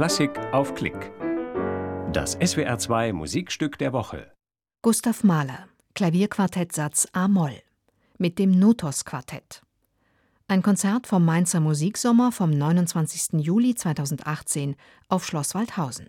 Klassik auf Klick. Das SWR2 Musikstück der Woche. Gustav Mahler, Klavierquartett Satz A-Moll mit dem Notos Quartett. Ein Konzert vom Mainzer Musiksommer vom 29. Juli 2018 auf Schloss Waldhausen.